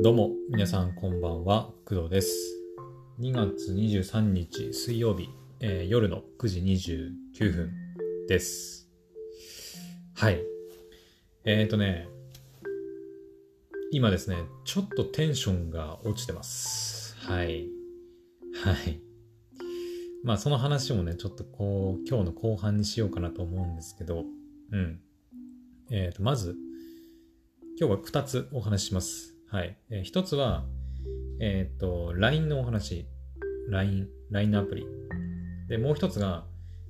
どうも、皆さんこんばんは、工藤です。2月23日水曜日、えー夜の9時29分です。はい。えーとね、今ですね、ちょっとテンションが落ちてます。はい。はい。まあその話もね、ちょっとこう、今日の後半にしようかなと思うんですけど、うん。えーと、まず、今日は2つお話しします。はい。えー一つは、えっ、と、LINE のお話。LINE、LINE のアプリ。で、もう一つが、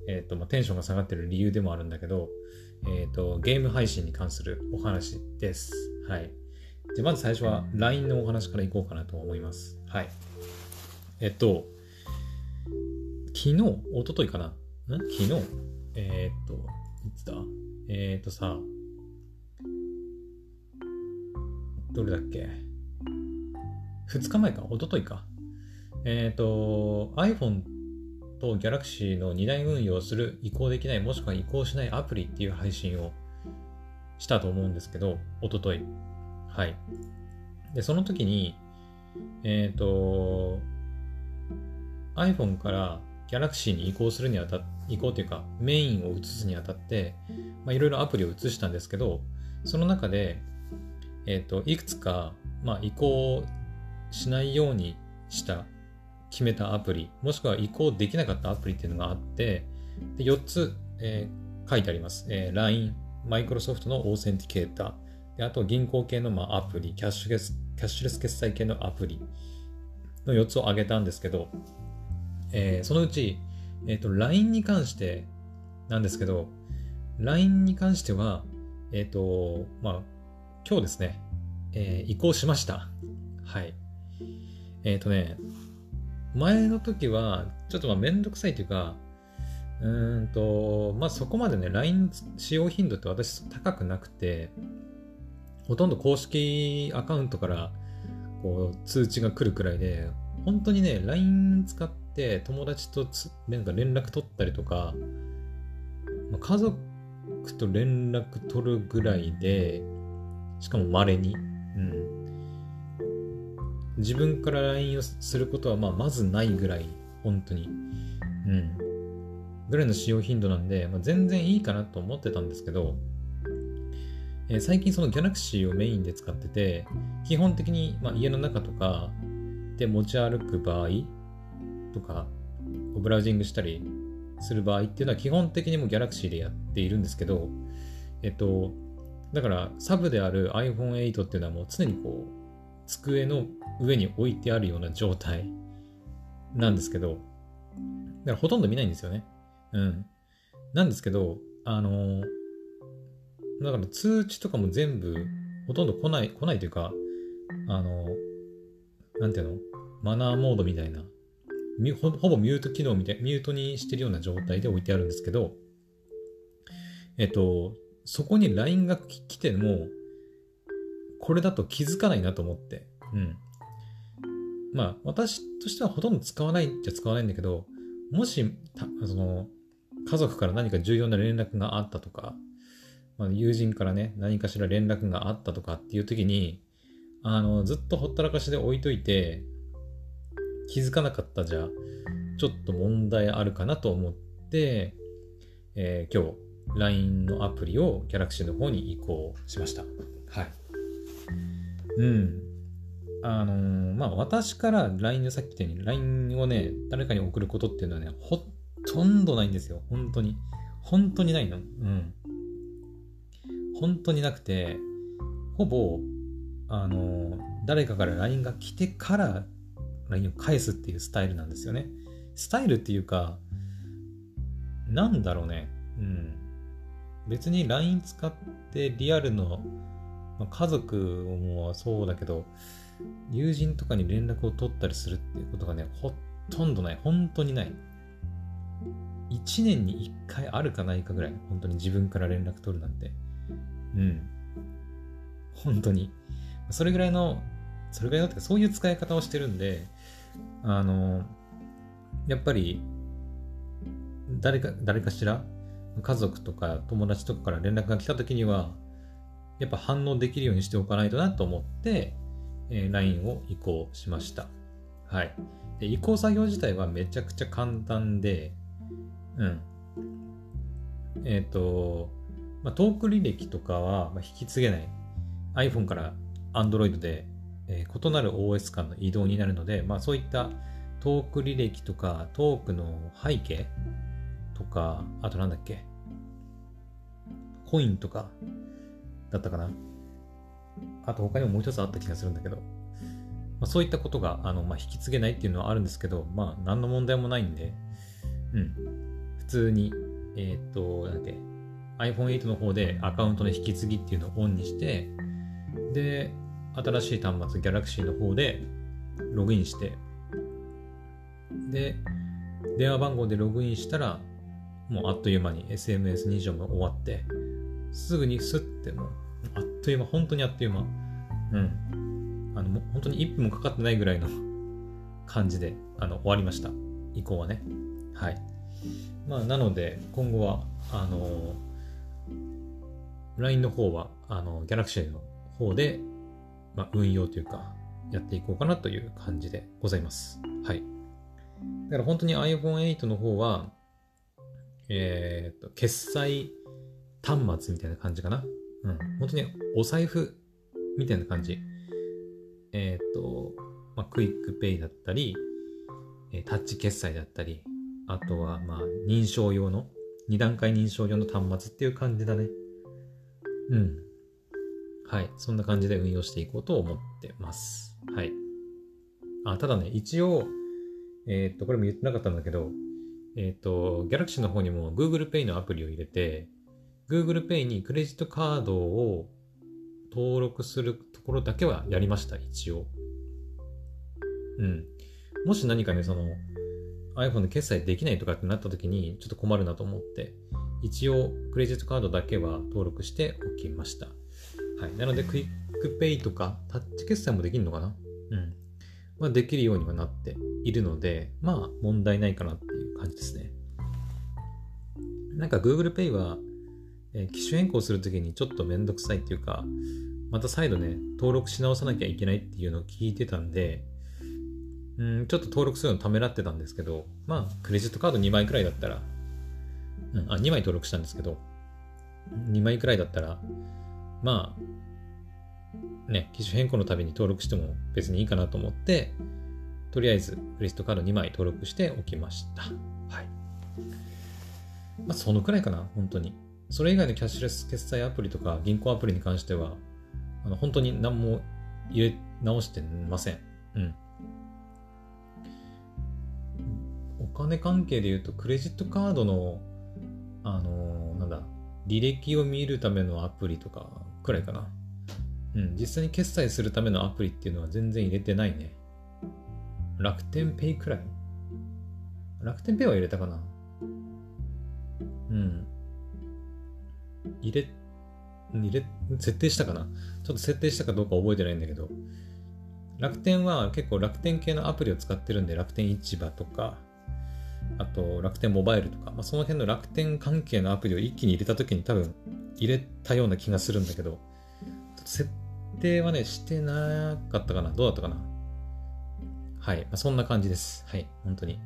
えっ、と、まあ、テンションが下がってる理由でもあるんだけど、えっ、と、ゲーム配信に関するお話です。はい。で、まず最初は LINE のお話からいこうかなと思います。はい。えっと、昨日、一昨日かな？ん？昨日？えっ、と、いつだ？えっ、とさ、どれだっけ ?2 日前か？一昨日か？えっ、と、iPhone と Galaxy の2台運用する移行できないもしくは移行しないアプリっていう配信をしたと思うんですけど、一昨日はい。で、その時に、えっ、と、iPhone から Galaxy に移行するにあたっ移行というかメインを移すにあたって、まあ、いろいろアプリを移したんですけど、その中で、えっ、と、いくつか、まあ、移行しないようにした、決めたアプリ、もしくは移行できなかったアプリっていうのがあって、で4つ、えー書いてあります。えー LINE、Microsoft のオーセンティケーター、であと銀行系のまあアプリ、キャッシュレス、キャッシュレス決済系のアプリの4つを挙げたんですけど、えーそのうち、えっ、と、LINE に関してなんですけど、LINE に関しては、えっ、と、まあ、今日ですね、えー移行しました。はい。えっ、とね、前の時は、ちょっとまあめんどくさいというか、うーんと、まあそこまでね、LINE 使用頻度って私高くなくて、ほとんど公式アカウントからこう通知が来るくらいで、本当にね、LINE 使って友達とつなんか連絡取ったりとか、まあ家族と連絡取るぐらいで、しかも稀に、うん。自分から LINE をすることはまあまずないぐらい、本当に。うん。ぐらいの使用頻度なんで、まあ、全然いいかなと思ってたんですけど、えー最近その Galaxy をメインで使ってて、基本的に、まあ、家の中とかで持ち歩く場合とか、ブラウジングしたりする場合っていうのは基本的にもう Galaxy でやっているんですけど、えっと、だからサブである iPhone8 っていうのはもう常にこう、机の上に置いてあるような状態なんですけど、だからほとんど見ないんですよね。うん。なんですけど、あの、だから通知とかも全部ほとんど来ない、来ないというか、あの、なんていうの？マナーモードみたいな、ほほぼミュート機能みたい、ミュートにしてるような状態で置いてあるんですけど、えっと、そこに LINE が来ても、これだと気づかないなと思って。うん。まあ、私としてはほとんど使わないっちゃ使わないんだけど、もし、たその、家族から何か重要な連絡があったとか、まあ、友人からね、何かしら連絡があったとかっていう時に、あの、ずっとほったらかしで置いといて、気づかなかったじゃ、ちょっと問題あるかなと思って、えー今日、LINE のアプリを Galaxy の方に移行しました。はい。うん。あのーまあ、私から LINE でさっき言ったように LINE をね、誰かに送ることっていうのはね、ほとんどないんですよ。本当に。本当にないの。うん。本当になくて、ほぼ、あのー誰かから LINE が来てから LINE を返すっていうスタイルなんですよね。スタイルっていうか、なんだろうね。うん。別に LINE 使ってリアルの、まあ家族もそうだけど、友人とかに連絡を取ったりするっていうことがね、ほとんどない。本当にない。1年に1回あるかないかぐらい。本当に自分から連絡取るなんて。うん。本当に。それぐらいの、それぐらいのってかそういう使い方をしてるんで、あの、やっぱり、誰か、誰かしら、家族とか友達とかから連絡が来た時には、やっぱ反応できるようにしておかないとなと思って、えー、LINE を移行しました。はい。で、移行作業自体はめちゃくちゃ簡単で、うん。えっ、ー、と、まあ、トーク履歴とかは引き継げない。iPhone から Android で、えー、異なる OS 間の移動になるので、まあ、そういったトーク履歴とか、トークの背景とか、あとなんだっけ、コインとかだったかな。あと他にももう一つあった気がするんだけど、まあ、そういったことがあの、まあ、引き継げないっていうのはあるんですけど、まあ何の問題もないんで、うん。普通に、えっ、と、なんだっけ、iPhone8 の方でアカウントの引き継ぎっていうのをオンにして、で、新しい端末 Galaxy の方でログインして、で、電話番号でログインしたら、もうあっという間に SMS 認証も終わって、すぐにスッてもう、あっという間、本当にあっという間。うん。あの、もう本当に1分もかかってないぐらいの感じで、あの、終わりました。移行はね。はい。まあ、なので、今後は、あの、LINE の方は、あの、Galaxy の方で、まあ、運用というか、やっていこうかなという感じでございます。はい。だから本当に iPhone8 の方は、えっ、ー、と、決済端末みたいな感じかな。うん。本当にお財布みたいな感じ。えっ、ー、と、まあ、 QUICPay だったり、えタッチ決済だったり、あとは、まあ、認証用の、2段階認証用の端末っていう感じだね。うん。はい。そんな感じで運用していこうと思ってます。はい。あ、ただね、一応、えっ、と、これも言ってなかったんだけど、えっ、と、Galaxy の方にも Google Pay のアプリを入れて、Google Pay にクレジットカードを登録するところだけはやりました、一応。うん。もし何かね、その iPhone で決済できないとかってなった時にちょっと困るなと思って、一応クレジットカードだけは登録しておきました。はい。なので、クイックペイとかタッチ決済もできるのかな？うん。まあ、できるようにはなっているので、まあ、問題ないかなっていう感じですね。なんか Google Pay はえー、機種変更するときにちょっとめんどくさいっていうか、また再度ね、登録し直さなきゃいけないっていうのを聞いてたんで、うん、ちょっと登録するのためらってたんですけど、まあ、クレジットカード2枚くらいだったら、うん、あ、2枚登録したんですけど、2枚くらいだったら、まあ、ね、機種変更のたびに登録しても別にいいかなと思って、とりあえずクレジットカード2枚登録しておきました。はい。まあ、そのくらいかな、本当に。それ以外のキャッシュレス決済アプリとか銀行アプリに関しては、あの本当に何も入れ直してません。うん。お金関係で言うと、クレジットカードの、あのー、なんだ、履歴を見るためのアプリとかくらいかな。うん、実際に決済するためのアプリっていうのは全然入れてないね。楽天ペイくらい楽天ペイは入れたかなうん。入れ、入れ、設定したかな？ちょっと設定したかどうか覚えてないんだけど、楽天は結構楽天系のアプリを使ってるんで、楽天市場とか、あと楽天モバイルとか、まあ、その辺の楽天関係のアプリを一気に入れた時に多分入れたような気がするんだけど、設定はね、してなかったかな？どうだったかな？はい。まあ、そんな感じです。はい。本当に。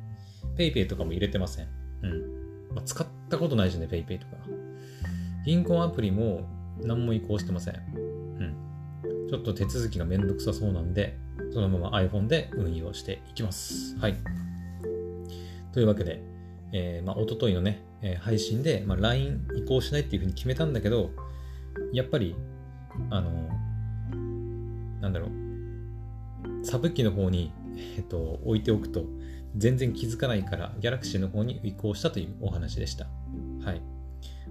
PayPay とかも入れてません。うん。まあ、使ったことないしね、PayPay とか。銀行アプリも何も移行してません。うん。ちょっと手続きがめんどくさそうなんで、そのまま iPhone で運用していきます。はい。というわけで、えー、まあ、おとといのね、えー、配信で、まあ、LINE 移行しないっていうふうに決めたんだけど、やっぱり、あの、なんだろう、サブ機の方に、えっと、置いておくと、全然気づかないから、Galaxy の方に移行したというお話でした。はい。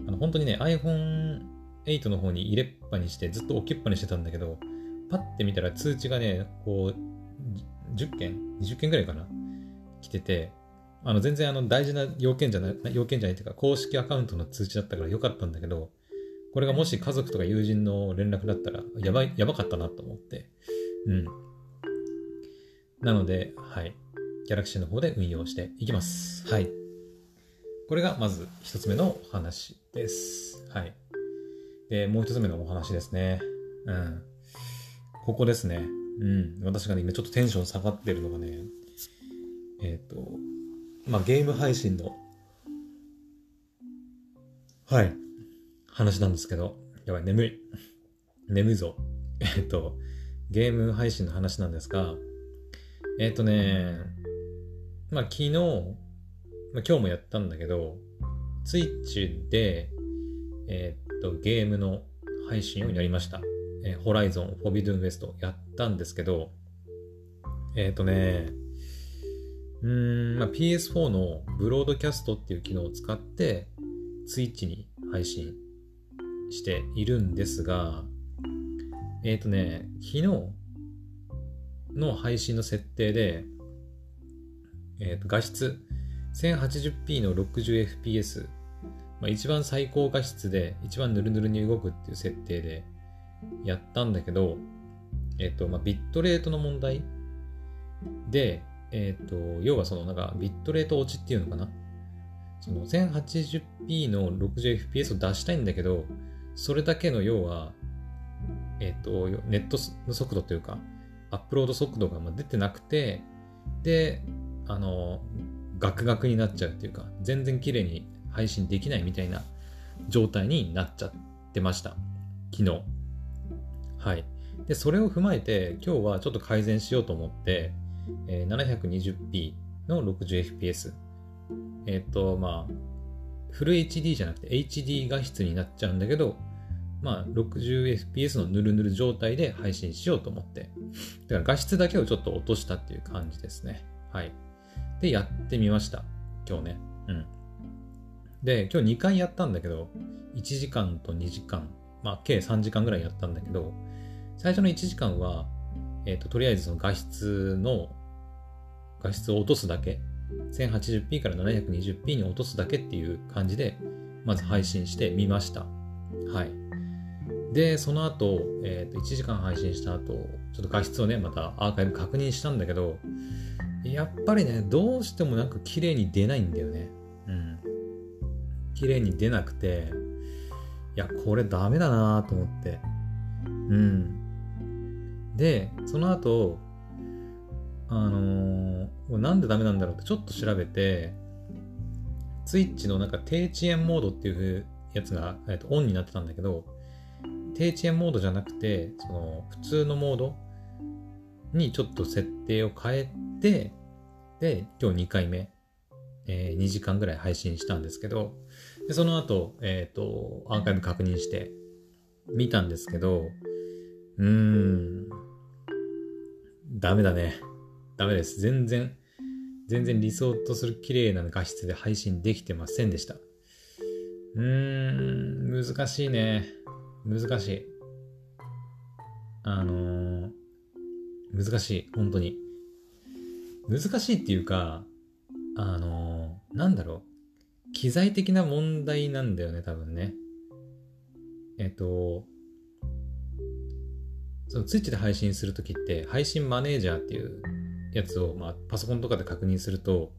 あの本当にね、iPhone8 の方に入れっぱにしてずっと置きっぱにしてたんだけど、パッて見たら通知がね、こう、10件 ?20 件ぐらいかな来てて、あの全然あの大事な要件じゃない、要件じゃないっていうか、公式アカウントの通知だったからよかったんだけど、これがもし家族とか友人の連絡だったら、やばい、やばかったなと思って。うん。なので、はい。ギャラクシーの方で運用していきます。はい。これがまず一つ目のお話です。はい。で、もう一つ目のお話ですね。うん。ここですね。うん。私がね、今ちょっとテンション下がってるのがね、えっ、ー、と、まあ、ゲーム配信の、はい、話なんですけど、やばい、眠い。眠いぞ。えっ、と、ゲーム配信の話なんですが、えっ、とね、まあ、昨日、まあ、今日もやったんだけど、ツイッチで、えっ、と、ゲームの配信をやりました。えー、ホライゾン、フォビドゥンウエストやったんですけど、えっ、とね、うん、まあ、PS4 のブロードキャストっていう機能を使って、ツイッチに配信しているんですが、えっ、ー、とね、昨日の配信の設定で、えっ、ー、と画質 1080p の 60fps、まあ、一番最高画質で一番ヌルヌルに動くっていう設定でやったんだけど、えっ、と、まあ、ビットレートの問題で、えっ、と、要はそのなんかビットレート落ちっていうのかな？その 1080p の 60fps を出したいんだけど、それだけの要は、えっ、と、ネットの速度というか、アップロード速度が出てなくて、で、あの、ガクガクになっちゃうっていうか、全然綺麗に配信できないみたいな状態になっちゃってました。昨日。はい。で、それを踏まえて、今日はちょっと改善しようと思って、えー、720p の 60fps。えっ、ー、と、まあ、フル HD じゃなくて HD 画質になっちゃうんだけど、まあ、60fps のヌルヌル状態で配信しようと思って。だから画質だけをちょっと落としたっていう感じですね。はい。で、やってみました。今日ね。うん。で、今日2回やったんだけど、1時間と2時間、まあ、計3時間ぐらいやったんだけど、最初の1時間は、えっ、ー、と、とりあえずその画質の、画質を落とすだけ、1080p から 720p に落とすだけっていう感じで、まず配信してみました。はい。で、その後、え、ー、と、1時間配信した後、ちょっと画質をね、またアーカイブ確認したんだけど、やっぱりね、どうしてもなんか綺麗に出ないんだよね。うん。綺麗に出なくて、いや、これダメだなと思って。うん。で、その後、あのー、なんでダメなんだろうってちょっと調べて、ツイッチのなんか低遅延モードっていうやつが、えっと、オンになってたんだけど、低遅延モードじゃなくて、その普通のモードにちょっと設定を変えて、で、今日2回目、えー、2時間ぐらい配信したんですけど、でその後、えっ、ー、と、アーカイブ確認して見たんですけど、うーん、ダメだね。ダメです。全然、全然理想とする綺麗な画質で配信できてませんでした。うーん、難しいね。難しい。あのー、難しい。本当に。難しいっていうか、あのー、なんだろう。機材的な問題なんだよね、多分ね。えっと、そのツイッチで配信するときって、配信マネージャーっていうやつを、まあ、パソコンとかで確認すると、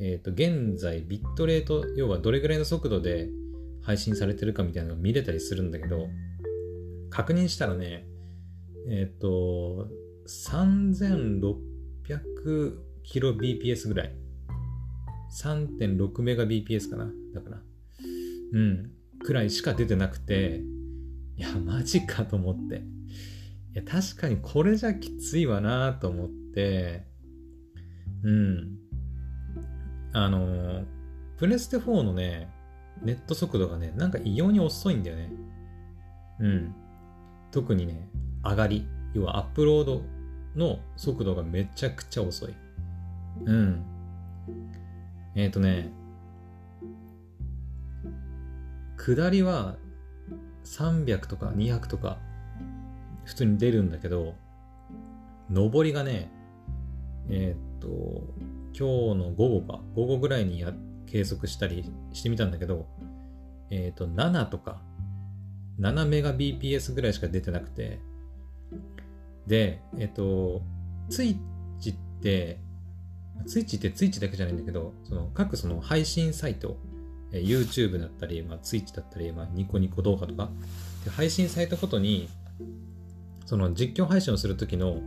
えっ、と、現在、ビットレート、要はどれぐらいの速度で配信されてるかみたいなのが見れたりするんだけど、確認したらね、えっ、ー、と、3600kbps ぐらい。3.6 m b p s かなだから。うん。くらいしか出てなくて、いや、マジかと思って。いや、確かにこれじゃきついわなと思って、うん。あの、プレステ4のね、ネット速度がね、なんか異様に遅いんだよね。うん。特にね、上がり、要はアップロードの速度がめちゃくちゃ遅い。うん。えっ、ー、とね、下りは300とか200とか普通に出るんだけど、上りがね、えー、っと、今日の午後か、午後ぐらいにや計測したりしてみたんだけど、えー、と、7とか、7メガ BPS ぐらいしか出てなくて、で、えっと、ツイッチって、ツイッチってツイッチだけじゃないんだけど、その各その配信サイト、YouTube だったり、まあ、ツイッチだったり、まあ、ニコニコ動画とか、で配信サイトごとにその実況配信をするときの、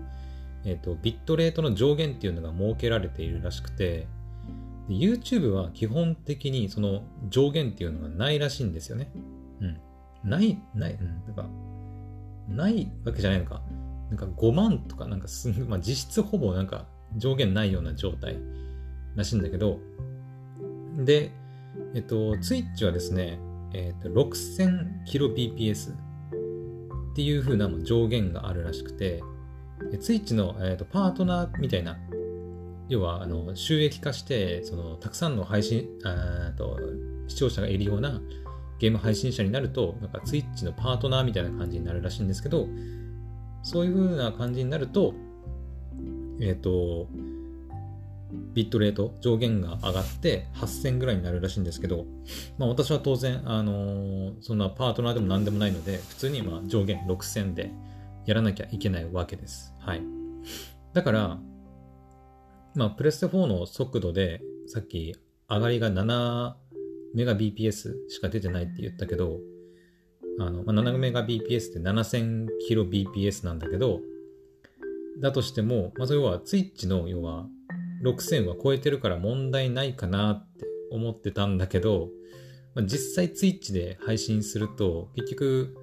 えっ、と、ビットレートの上限っていうのが設けられているらしくて、YouTube は基本的にその上限っていうのがないらしいんですよね。うん。ない、ない、うん、なんか、ないわけじゃないのか。なんか5万とか、なんかすまあ、実質ほぼなんか上限ないような状態らしいんだけど、で、えっと、Twitch はですね、えっと、6000kbps っていう風な上限があるらしくて、Twitch の、えっと、パートナーみたいな、要はあの収益化して、そのたくさんの配信、あと視聴者がいるようなゲーム配信者になると、なんか Twitch のパートナーみたいな感じになるらしいんですけど、そういう風な感じになると、えっ、ー、と、ビットレート上限が上がって8000ぐらいになるらしいんですけど、まあ私は当然、あのー、そんなパートナーでも何でもないので、普通にまあ上限6000でやらなきゃいけないわけです。はい。だから、まあプレステ4の速度で、さっき上がりが7メガ BPS しか出てないって言ったけど、あの、まあ、7メガ BPS って7000キロ BPS なんだけど、だとしても、まず要は Twitch の要は6000は超えてるから問題ないかなって思ってたんだけど、まあ、実際 Twitch で配信すると結局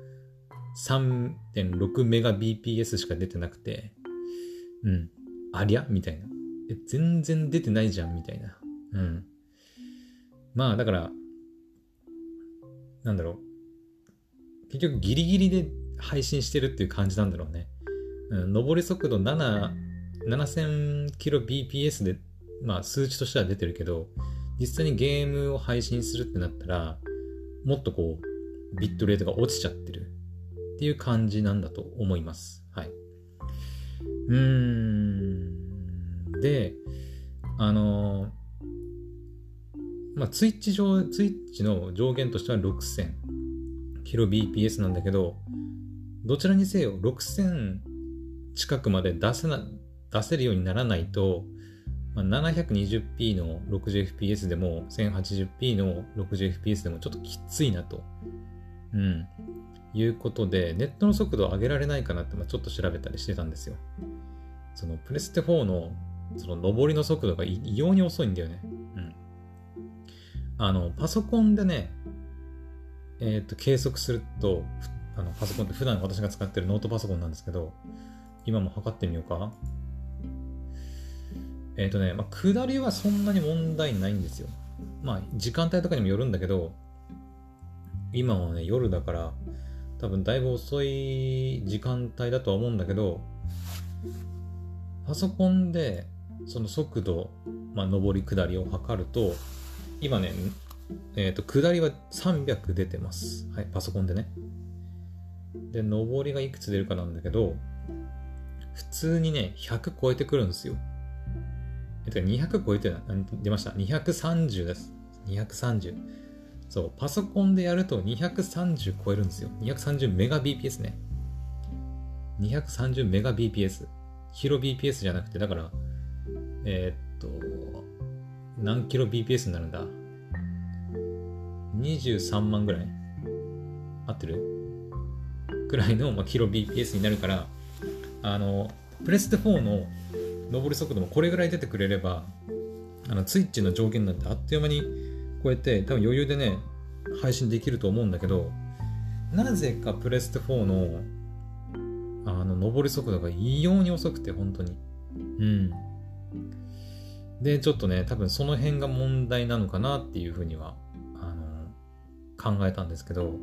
3.6メガ BPS しか出てなくて、うん、ありゃ？みたいな。全然出てないじゃんみたいな。うん。まあだから、なんだろう。結局ギリギリで配信してるっていう感じなんだろうね。うん、上り速度7、7000kbps で、まあ数値としては出てるけど、実際にゲームを配信するってなったら、もっとこう、ビットレートが落ちちゃってるっていう感じなんだと思います。はい。うーん。で、あのまあ、ツイッチ上、ツイッチの上限としては 6000kbps なんだけど、どちらにせよ6000近くまで出せな、出せるようにならないと、まあ、720p の 60fps でも 1080p の 60fps でもちょっときついなと。うん。いうことで、ネットの速度を上げられないかなって、まあ、ちょっと調べたりしてたんですよ。そのプレステ4のその上りの速度が異様に遅いんだよね。うん。あの、パソコンでね、えっ、ー、と、計測すると、あの、パソコンって普段私が使ってるノートパソコンなんですけど、今も測ってみようか。えっ、ー、とね、まあ、下りはそんなに問題ないんですよ。まあ、時間帯とかにもよるんだけど、今はね、夜だから、多分だいぶ遅い時間帯だとは思うんだけど、パソコンでその速度、まあ、上り下りを測ると、今ね、え、ー、と、下りは300出てます。はい、パソコンでね。で、上りがいくつ出るかなんだけど、普通にね、100超えてくるんですよ。えっと、200超えて出ました。230です。230。そう、パソコンでやると230超えるんですよ。230メガ BPS ね。230メガ BPS。キロ BPS じゃなくて、だから、えー、っと、何キロ BPS になるんだ ?23 万ぐらい？合ってる？くらいの、まあ、キロ BPS になるから、あの、プレステ4の上り速度もこれぐらい出てくれれば、あの、ツイッチの上限なんてあっという間に超えて、多分余裕でね、配信できると思うんだけど、なぜかプレステ4の、あの、上り速度が異様に遅くて、本当に。うん。で、ちょっとね、多分その辺が問題なのかなっていうふうには、あの、考えたんですけど、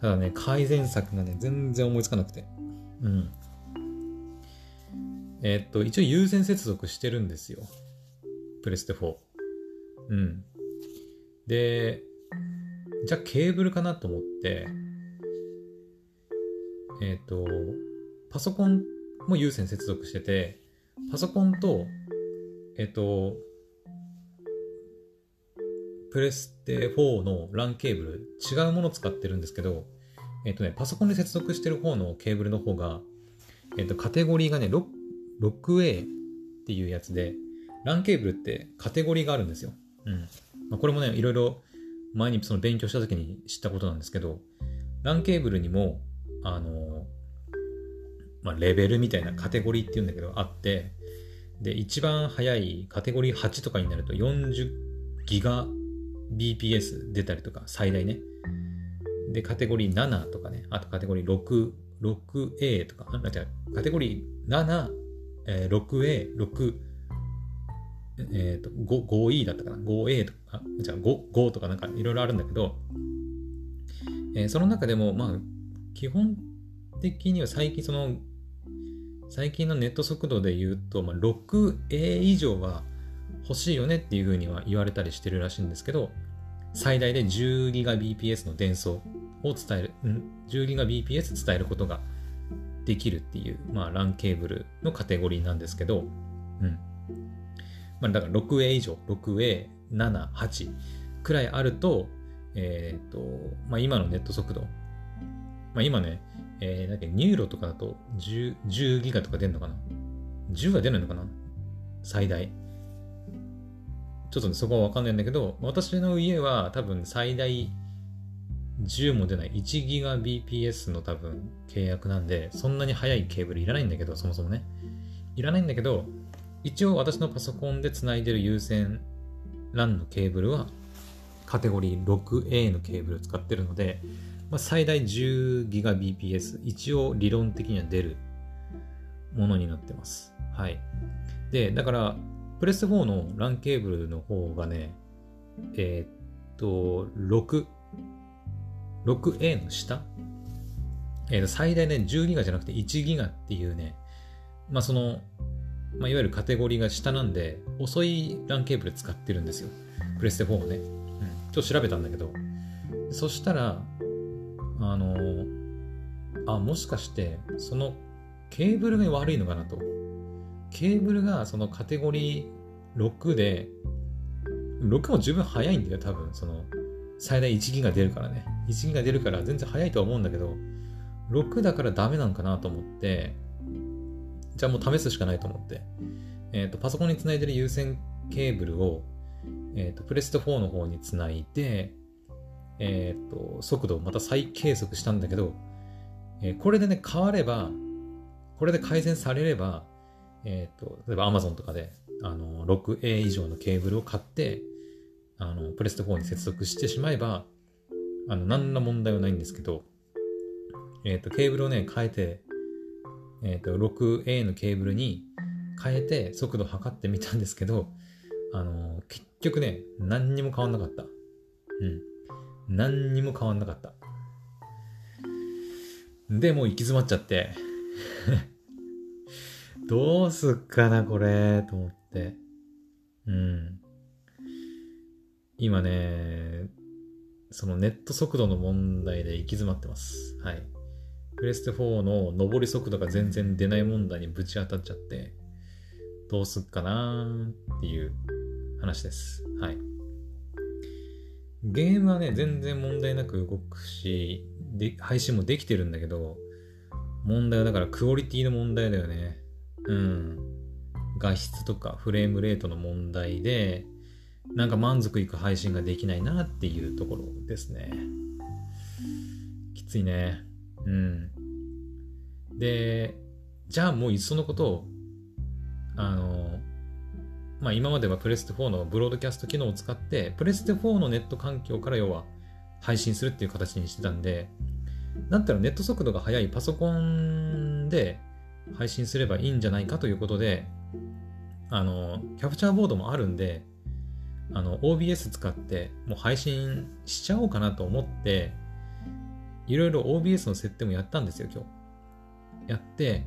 ただね、改善策がね、全然思いつかなくて。うん。えー、っと、一応優先接続してるんですよ。プレステ4。うん。で、じゃあケーブルかなと思って、えっ、と、パソコンも有線接続してて、パソコンとえっと、プレステ4の LAN ケーブル、違うもの使ってるんですけど、えっとね、パソコンで接続してる方のケーブルの方が、えっと、カテゴリーがね、6A っていうやつで、LAN ケーブルってカテゴリーがあるんですよ。うん。まあ、これもね、いろいろ前にその勉強した時に知ったことなんですけど、LAN ケーブルにも、あの、まあ、レベルみたいなカテゴリーっていうんだけどあって、で、一番速いカテゴリー8とかになると40ギガ BPS 出たりとか、最大ね。で、カテゴリー7とかね、あとカテゴリー6、6A とか、あ、違う、カテゴリー7、えー、6A、6、えっ、ー、と、5E だったかな ?5A とか、じゃあ 5, 5とかなんかいろいろあるんだけど、えー、その中でも、まあ、基本的には最近その、最近のネット速度で言うと、まあ、6A 以上は欲しいよねっていうふうには言われたりしてるらしいんですけど、最大で 10GBps の伝送を伝える、ん？10GBps 伝えることができるっていう、まあ、LAN ケーブルのカテゴリーなんですけど、うん。まあ、だから 6A 以上、6A、7、8くらいあると、えっ、ー、と、まあ、今のネット速度、まあ、今ね、えー、だっけ、ニューロとかだと 10, 10ギガとか出るのかな ?10 は出ないのかな？最大。ちょっと、ね、そこはわかんないんだけど、私の家は多分最大10も出ない1ギガ BPS の多分契約なんで、そんなに速いケーブルいらないんだけど、そもそもね。いらないんだけど、一応私のパソコンで繋いでる有線 LAN のケーブルはカテゴリー 6A のケーブル使ってるので、まあ、最大 10GBps 一応理論的には出るものになってます。はい。で、だから、プレス4の LAN ケーブルの方がね、えー、っと、6、6A の下？えー、最大ね、10ギガじゃなくて1ギガっていうね、まあその、まあ、いわゆるカテゴリーが下なんで、遅い LAN ケーブル使ってるんですよ。プレステ4をね。うん。ちょっと調べたんだけど、そしたら、あのあ、もしかして、そのケーブルが悪いのかなと。ケーブルがそのカテゴリー6で、6も十分早いんだよ、多分。その、最大1ギガ出るからね。1ギガ出るから全然早いとは思うんだけど、6だからダメなんかなと思って、じゃあもう試すしかないと思って、えっ、ー、と、パソコンにつないでる有線ケーブルを、えっ、ー、と、プレステ4の方につないで、えっ、と、速度をまた再計測したんだけど、えー、これでね、変われば、これで改善されれば、えっ、と、例えば Amazon とかで、あの、6A 以上のケーブルを買って、あの、プレステ4に接続してしまえば、あの、何ら問題はないんですけど、えっ、と、ケーブルをね、変えて、えっ、と、6A のケーブルに変えて速度測ってみたんですけど、あの、結局ね、何にも変わんなかった。うん。何にも変わんなかった。で、もう行き詰まっちゃって どうすっかな、これ、と思って。うん。今ね、そのネット速度の問題で行き詰まってます。はい。プレステ4の上り速度が全然出ない問題にぶち当たっちゃって、どうすっかなーっていう話です。はい。ゲームはね、全然問題なく動くし、で配信もできてるんだけど、問題はだからクオリティの問題だよね。うん。画質とかフレームレートの問題で、なんか満足いく配信ができないなっていうところですね。きついね。うん。で、じゃあもういっそのことを、あの、まあ今まではプレステ4のブロードキャスト機能を使って、プレステ4のネット環境から要は配信するっていう形にしてたんで、だったらネット速度が速いパソコンで配信すればいいんじゃないかということで、あの、キャプチャーボードもあるんで、あの、OBS 使ってもう配信しちゃおうかなと思って、いろいろ OBS の設定もやったんですよ、今日。やって、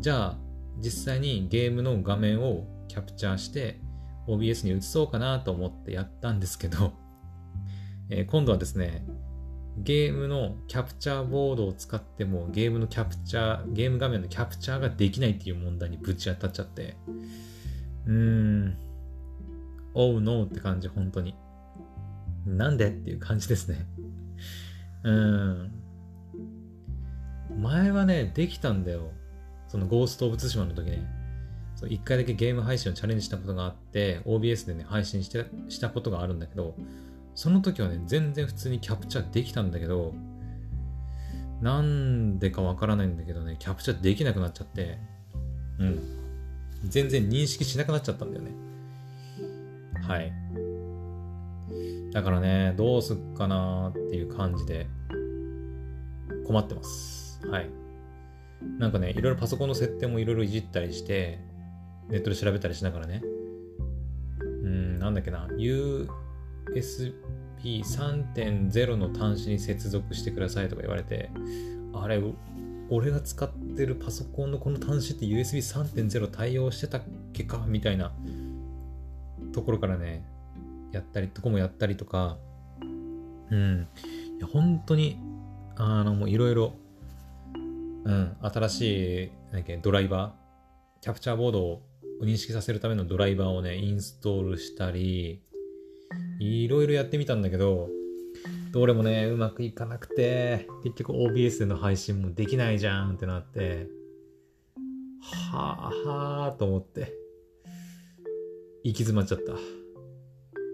じゃあ、実際にゲームの画面をキャプチャーして、OBS に移そうかなと思ってやったんですけど、えー、今度はですね、ゲームのキャプチャーボードを使ってもゲームのキャプチャー、ゲーム画面のキャプチャーができないっていう問題にぶち当たっちゃって、うーん、oh no って感じ、本当に。なんでっていう感じですね。うーん。前はね、できたんだよ。そのゴースト・オブ・ツシマの時ね。そう一回だけゲーム配信をチャレンジしたことがあって、OBS でね、配信してしたことがあるんだけど、その時はね、全然普通にキャプチャーできたんだけど、なんでかわからないんだけどね、キャプチャーできなくなっちゃって、うん。全然認識しなくなっちゃったんだよね。はい。だからね、どうすっかなーっていう感じで困ってます。はい。なんかね、いろいろパソコンの設定もいろいろいじったりして、ネットで調べたりしながらね、うん、なんだっけな、USB3.0 の端子に接続してくださいとか言われて、あれ、俺が使ってるパソコンのこの端子って USB3.0 対応してたっけか？みたいな。ところからね、やったり、とこもやったりとか、うん。いや、本当に、あの、もういろいろ、うん、新しい、なんだっけ、ドライバー、キャプチャーボードを認識させるためのドライバーをね、インストールしたり、いろいろやってみたんだけど、どれもね、うまくいかなくて、結局 OBS での配信もできないじゃんってなって、はあはあと思って、行き詰まっちゃった。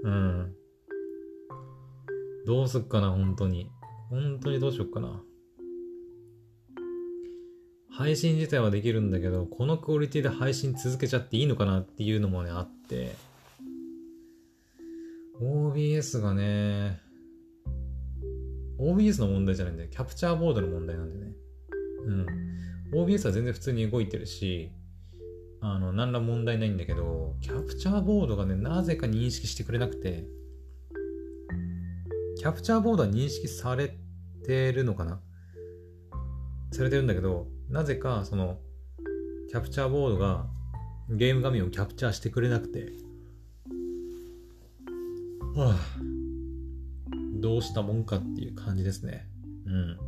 うん。どうすっかな、本当に。本当にどうしよっかな。配信自体はできるんだけど、このクオリティで配信続けちゃっていいのかなっていうのもね、あって。OBS がね、OBS の問題じゃないんだよ。キャプチャーボードの問題なんでね。うん。OBS は全然普通に動いてるし、あの、何ら問題ないんだけど、キャプチャーボードがね、なぜか認識してくれなくて、キャプチャーボードは認識されてるのかな？されてるんだけど、なぜかその、キャプチャーボードがゲーム画面をキャプチャーしてくれなくて、はあ、どうしたもんかっていう感じですね。うん。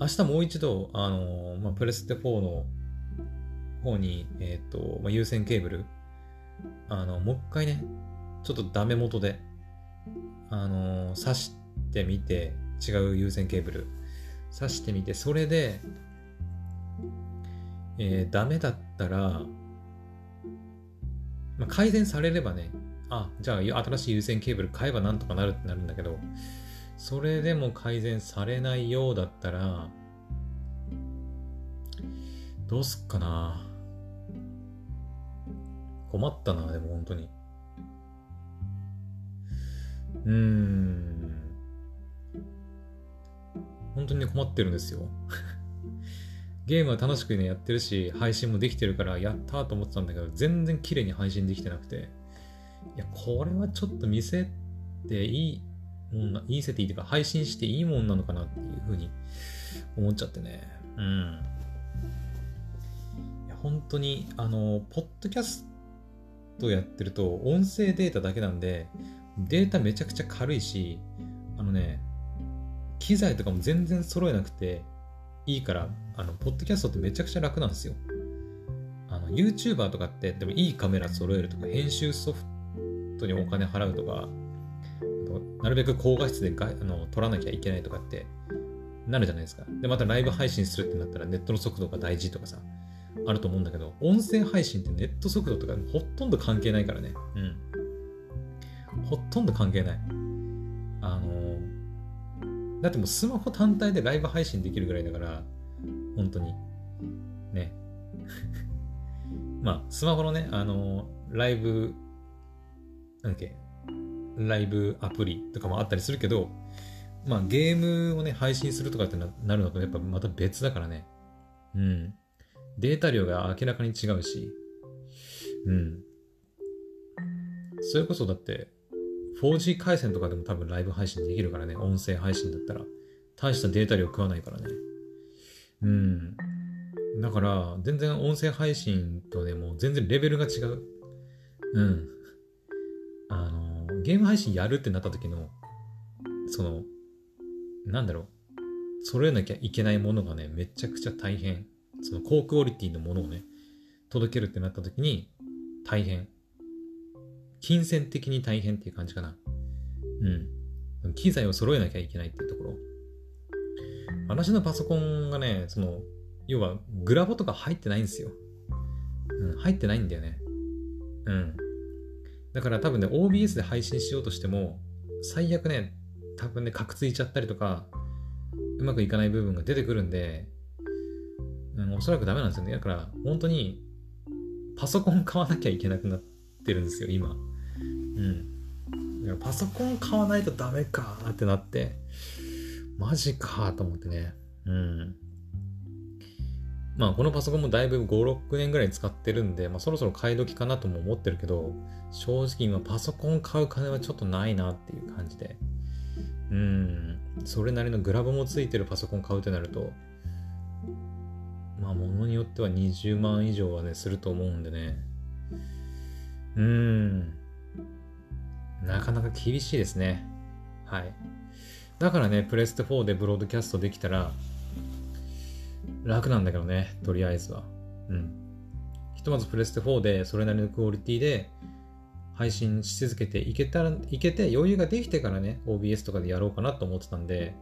明日もう一度、あのまあ、プレステ4の方に、えっ、ー、と、まあ、有線ケーブル、あの、もう一回ね、ちょっとダメ元で、あの、挿してみて、違う有線ケーブル、挿してみて、それで、えー、ダメだったら、まあ、改善されればね、あ、じゃあ新しい有線ケーブル買えばなんとかなるってなるんだけど、それでも改善されないようだったら、どうすっかな。困ったな、でも本当に。うーん。本当に、困ってるんですよ。ゲームは楽しくね、やってるし、配信もできてるから、やったーと思ってたんだけど、全然綺麗に配信できてなくて、いや、これはちょっと見せていいもんな、見せていいというか、配信していいもんなのかなっていうふうに思っちゃってね。うん。いや、本当に、あの、ポッドキャストやってると音声データだけなんでデータめちゃくちゃ軽いしあのね機材とかも全然揃えなくていいからあのポッドキャストってめちゃくちゃ楽なんですよあの YouTuber とかってでもいいカメラ揃えるとか編集ソフトにお金払うとかなるべく高画質でがあの撮らなきゃいけないとかってなるじゃないですか。で、またライブ配信するってなったらネットの速度が大事とかさ、あると思うんだけど、音声配信ってネット速度とかほとんど関係ないからね。うん。ほとんど関係ない。だってもうスマホ単体でライブ配信できるぐらいだから、本当に。ね。まあ、スマホのね、あのー、ライブ、なんだっけ、ライブアプリとかもあったりするけど、まあゲームをね、配信するとかってなるのとやっぱまた別だからね。うん。データ量が明らかに違うし、うん。それこそだって、4G 回線とかでも多分ライブ配信できるからね、音声配信だったら。大したデータ量食わないからね。うん。だから、全然音声配信とね、もう全然レベルが違う。うん。あの、ゲーム配信やるってなった時の、その、なんだろう。揃えなきゃいけないものがね、めちゃくちゃ大変。その高クオリティのものをね、届けるってなった時に大変。金銭的に大変っていう感じかな。うん。機材を揃えなきゃいけないっていうところ。私のパソコンがね、その、要はグラボとか入ってないんですよ。うん、入ってないんだよね。うん。だから多分ね、OBS で配信しようとしても、最悪ね、多分ね、カクついちゃったりとか、うまくいかない部分が出てくるんで、うん、おそらくダメなんですよね。だから、本当に、パソコン買わなきゃいけなくなってるんですよ、今。うん。パソコン買わないとダメかってなって、マジかと思ってね。うん。まあこのパソコンもだいぶ5、6年ぐらい使ってるんで、まあそろそろ買い時かなとも思ってるけど、正直今パソコン買う金はちょっとないなっていう感じで。うん。それなりのグラボもついてるパソコン買うってなると、まあ物によっては20万以上はね、すると思うんでね。うん。なかなか厳しいですね。はい。だからね、プレステ4でブロードキャストできたら、楽なんだけどね、とりあえずは。うん。ひとまずプレステ4でそれなりのクオリティで配信し続けていけたら、いけて余裕ができてからね、OBS とかでやろうかなと思ってたんで、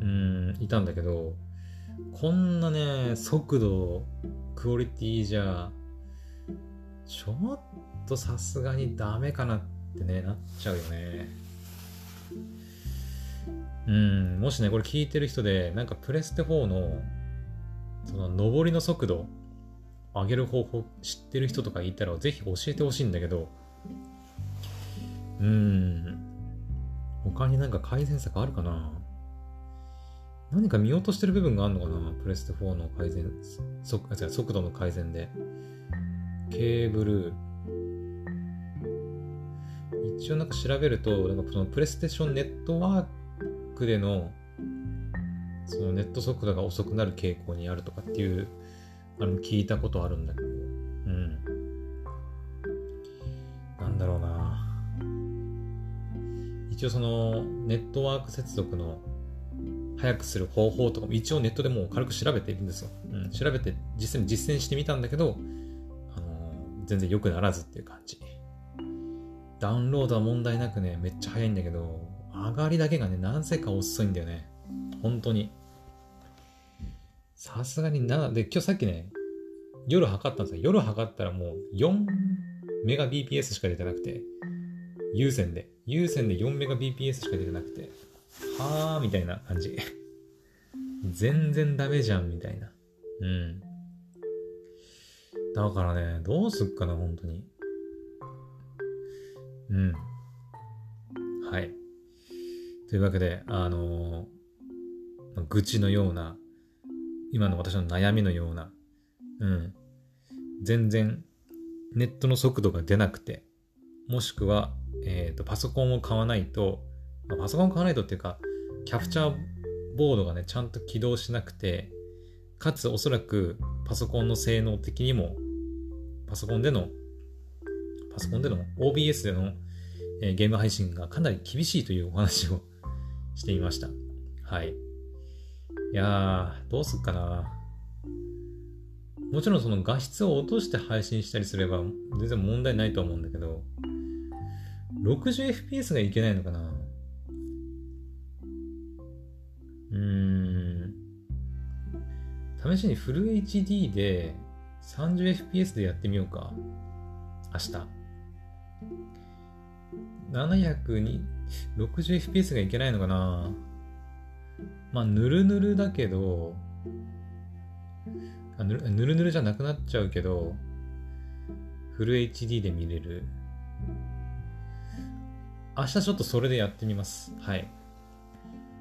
うん、いたんだけど、こんなね、速度、クオリティじゃ、ちょっとさすがにダメかなっってね、なっちゃうよね。うん、もしね、これ聞いてる人で、なんかプレステ4の、その、上りの速度、上げる方法知ってる人とかいたら、ぜひ教えてほしいんだけど、うん、他になんか改善策あるかな？何か見落としてる部分があるのかな？プレステ4の改善、速速度の改善で。ケーブル。一応なんか調べると、なんかそのプレステーションネットワークでのそのネット速度が遅くなる傾向にあるとかっていうあの聞いたことあるんだけど、うん。なんだろうな。一応そのネットワーク接続の早くする方法とかも一応ネットでもう軽く調べているんですよ。うん、調べて実際に実践してみたんだけど、あのー、全然良くならずっていう感じ。ダウンロードは問題なくね、めっちゃ早いんだけど、上がりだけがね、なぜか遅いんだよね。本当に。さすがにな、で、今日さっきね、夜測ったんですよ。夜測ったらもう4メガ BPS しか出てなくて、有線で。有線で4メガ BPS しか出てなくて、はーみたいな感じ。全然ダメじゃんみたいな。うん。だからね、どうすっかな、本当に。うん。はい。というわけで、あのー、愚痴のような、今の私の悩みのような、うん。全然ネットの速度が出なくて、もしくは、えっ、ー、と、パソコンを買わないと、まあ、パソコン買わないとっていうか、キャプチャーボードがね、ちゃんと起動しなくて、かつおそらくパソコンの性能的にも、パソコンでの、パソコンでの OBS での、えー、ゲーム配信がかなり厳しいというお話を してみました。はい。いやー、どうすっかな。もちろんその画質を落として配信したりすれば全然問題ないと思うんだけど、60fps がいけないのかなうん。試しにフル HD で 30fps でやってみようか。明日。700に 60fps がいけないのかなまあ、ぬるぬるだけど、ぬるぬるじゃなくなっちゃうけど、フル HD で見れる。明日ちょっとそれでやってみます。はい。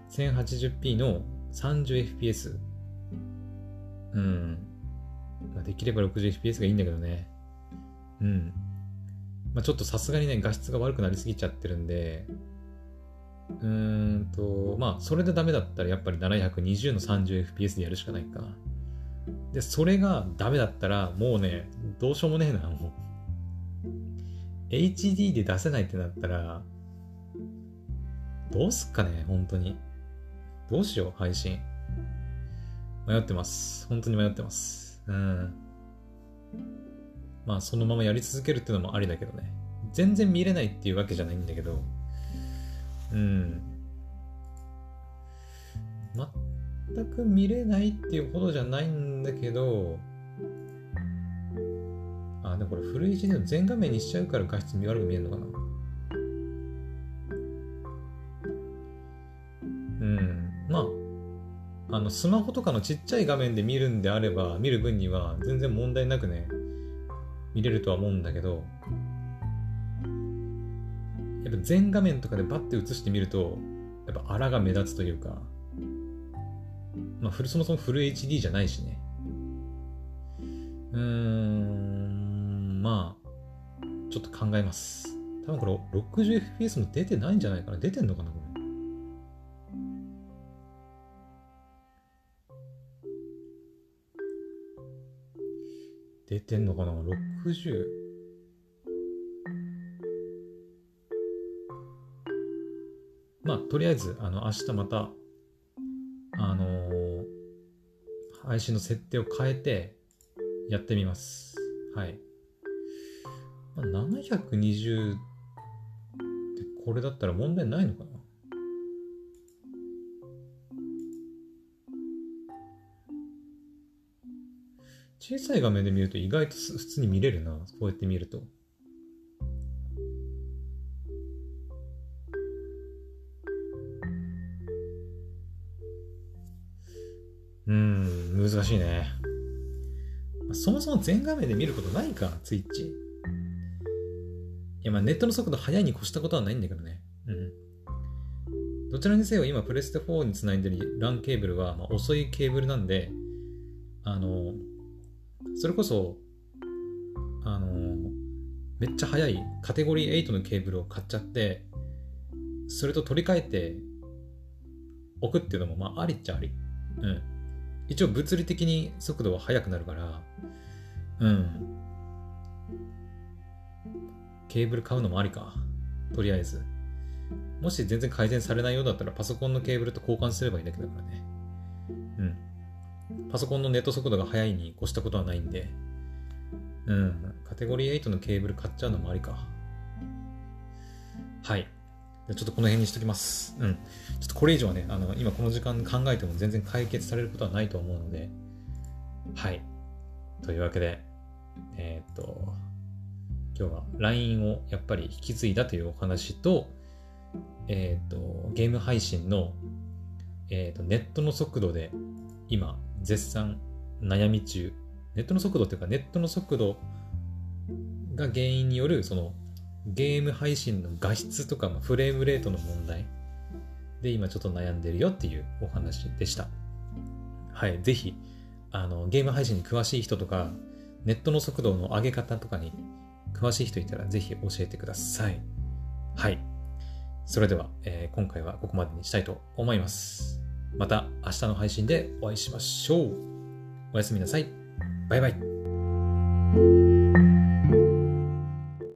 1080p の 30fps。うん。できれば 60fps がいいんだけどね。うん。まあ、ちょっとさすがにね、画質が悪くなりすぎちゃってるんで、うーんと、まあ、それでダメだったらやっぱり720の 30fps でやるしかないか。で、それがダメだったら、もうね、どうしようもねえな、もう。HD で出せないってなったら、どうすっかね、本当に。どうしよう、配信。迷ってます。本当に迷ってます。うん。まあ、そのままやり続けるっていうのもありだけどね。全然見れないっていうわけじゃないんだけど、うん。全く見れないっていうほどじゃないんだけど、あ、でもこれフル HD の全画面にしちゃうから画質悪く見えるのかなうん。まあ、あのスマホとかのちっちゃい画面で見るんであれば見る分には全然問題なくね見れるとは思うんだけどやっぱ全画面とかでバッて映してみるとやっぱ荒が目立つというかまあフルそもそもフル HD じゃないしね。うーんまあちょっと考えます。多分これ 60fps も出てないんじゃないかな。出てんのかなこれ。出てんのかな ?60。まあ、とりあえず、あの、明日また、あのー配信の設定を変えて、やってみます。はい。まあ、720ってこれだったら問題ないのかな？小さい画面で見ると意外と普通に見れるな。こうやって見ると。うん、難しいね。そもそも全画面で見ることないか、ツイッチ。いや、まあネットの速度速いに越したことはないんだけどね。うん。どちらにせよ今プレステ4につないでる LAN ケーブルは、まあ、遅いケーブルなんで、あの、それこそ、あの、めっちゃ速いカテゴリー8のケーブルを買っちゃって、それと取り替えて置くっていうのも、まあ、ありっちゃあり。うん。一応物理的に速度は速くなるから、うん。ケーブル買うのもありか。とりあえず。もし全然改善されないようだったらパソコンのケーブルと交換すればいいだけだからね。パソコンのネット速度が速いに越したことはないんで、うん。カテゴリー8のケーブル買っちゃうのもありか。はい。ちょっとこの辺にしときます。うん。ちょっとこれ以上はね、あの、今この時間考えても全然解決されることはないと思うので、はい。というわけで、えーっと、今日は LINE をやっぱり引き継いだというお話と、えーっと、ゲーム配信の、えーっと、ネットの速度で今、絶賛悩み中。ネットの速度っていうか、ネットの速度が原因による、その、ゲーム配信の画質とか、まあフレームレートの問題で今ちょっと悩んでるよっていうお話でした。はい、ぜひ、あの、ゲーム配信に詳しい人とか、ネットの速度の上げ方とかに詳しい人いたらぜひ教えてください。はい。それでは、えー今回はここまでにしたいと思います。また明日の配信でお会いしましょう。おやすみなさい。バイバイ。